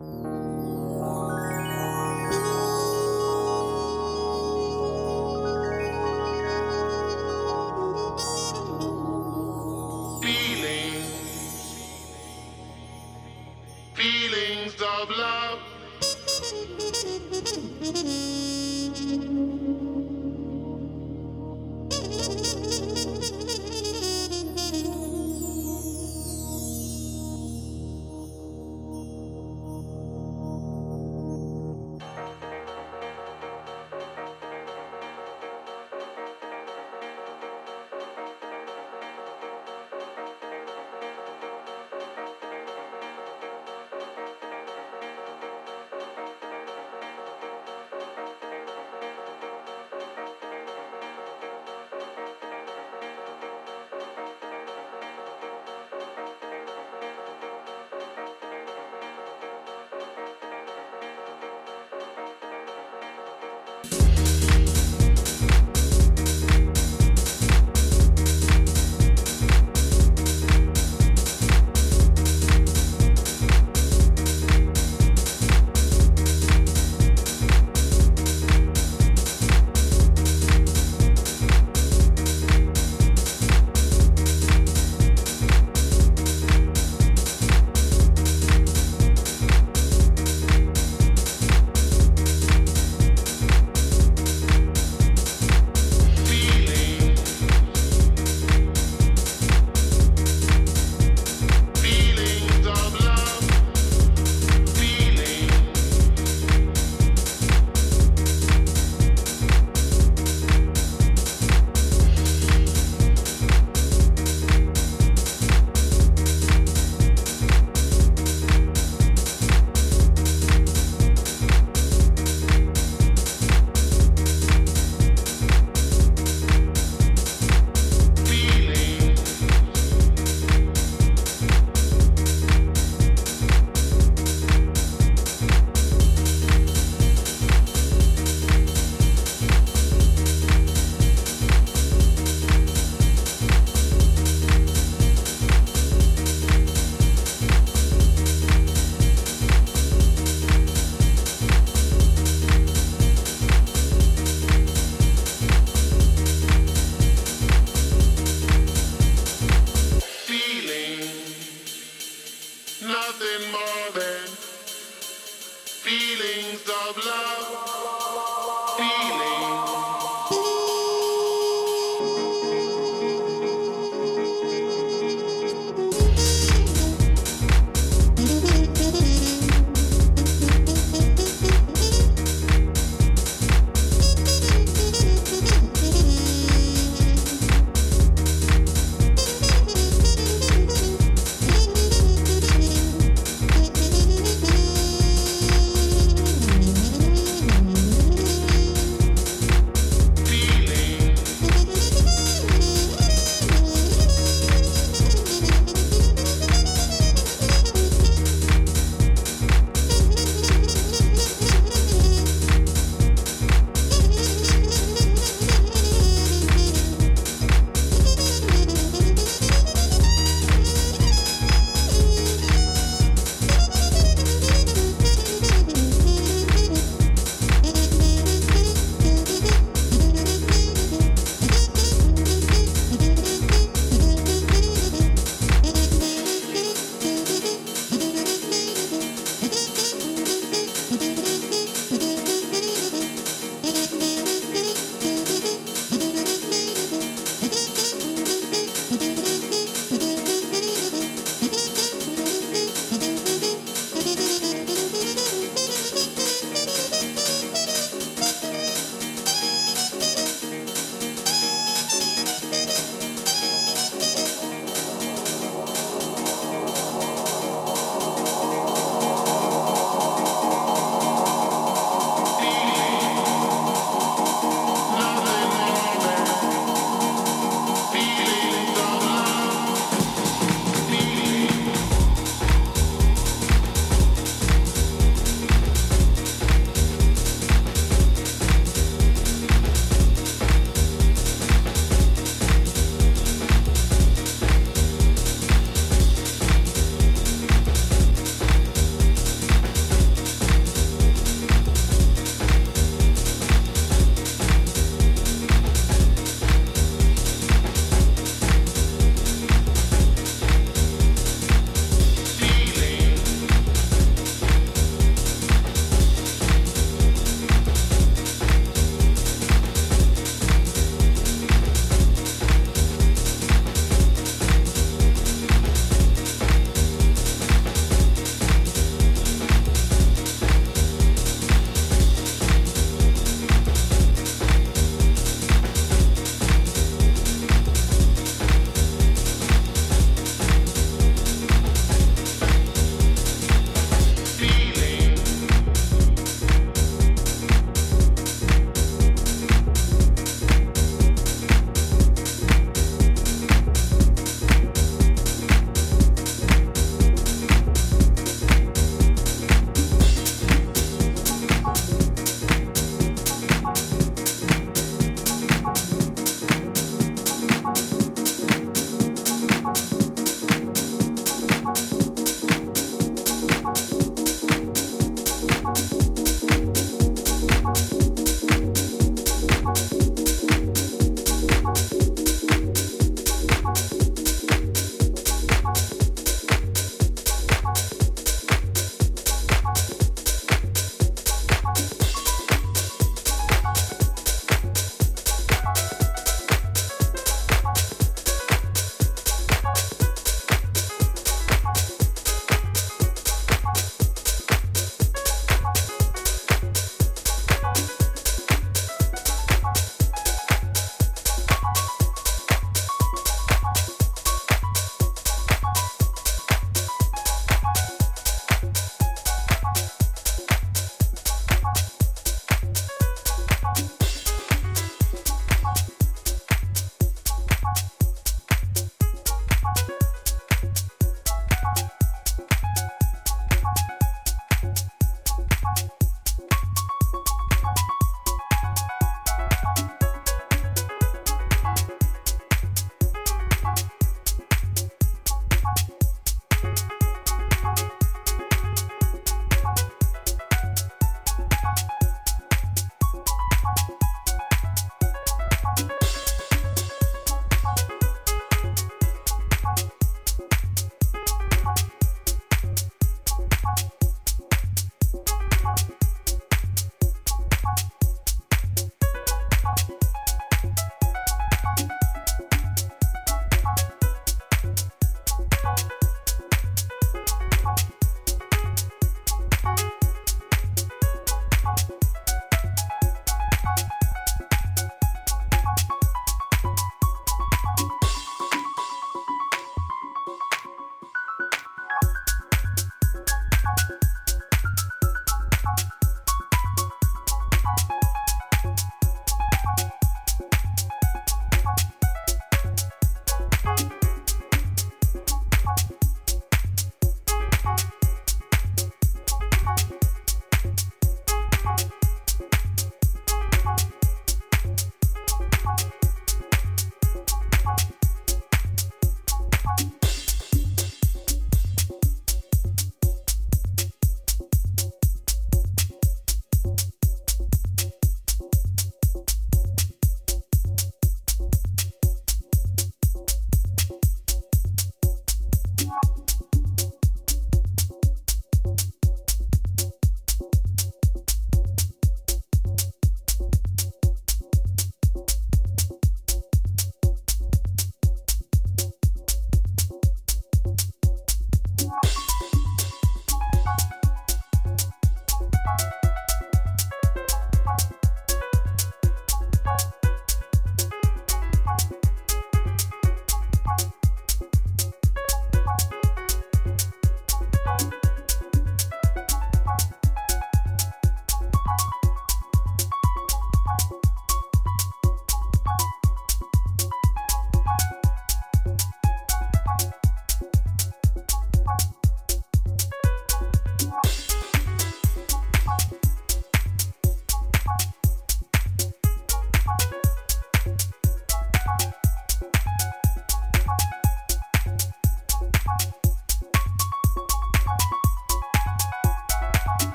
you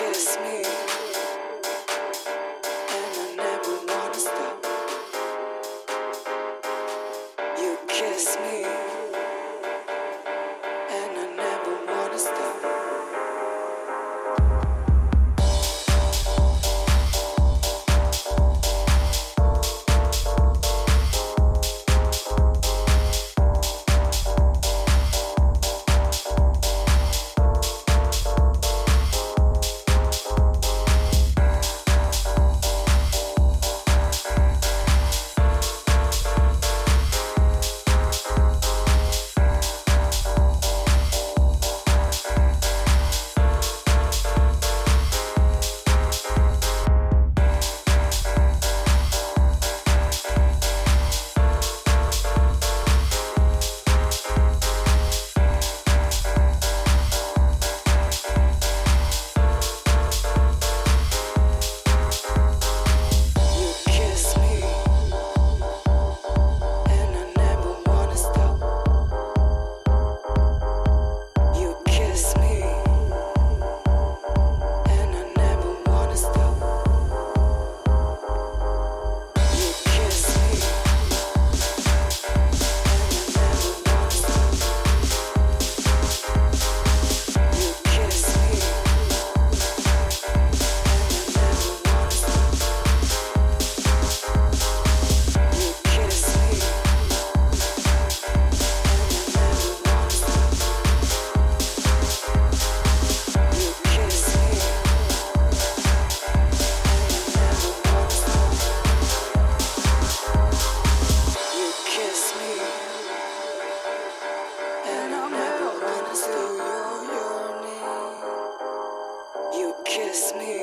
kiss me. kiss me.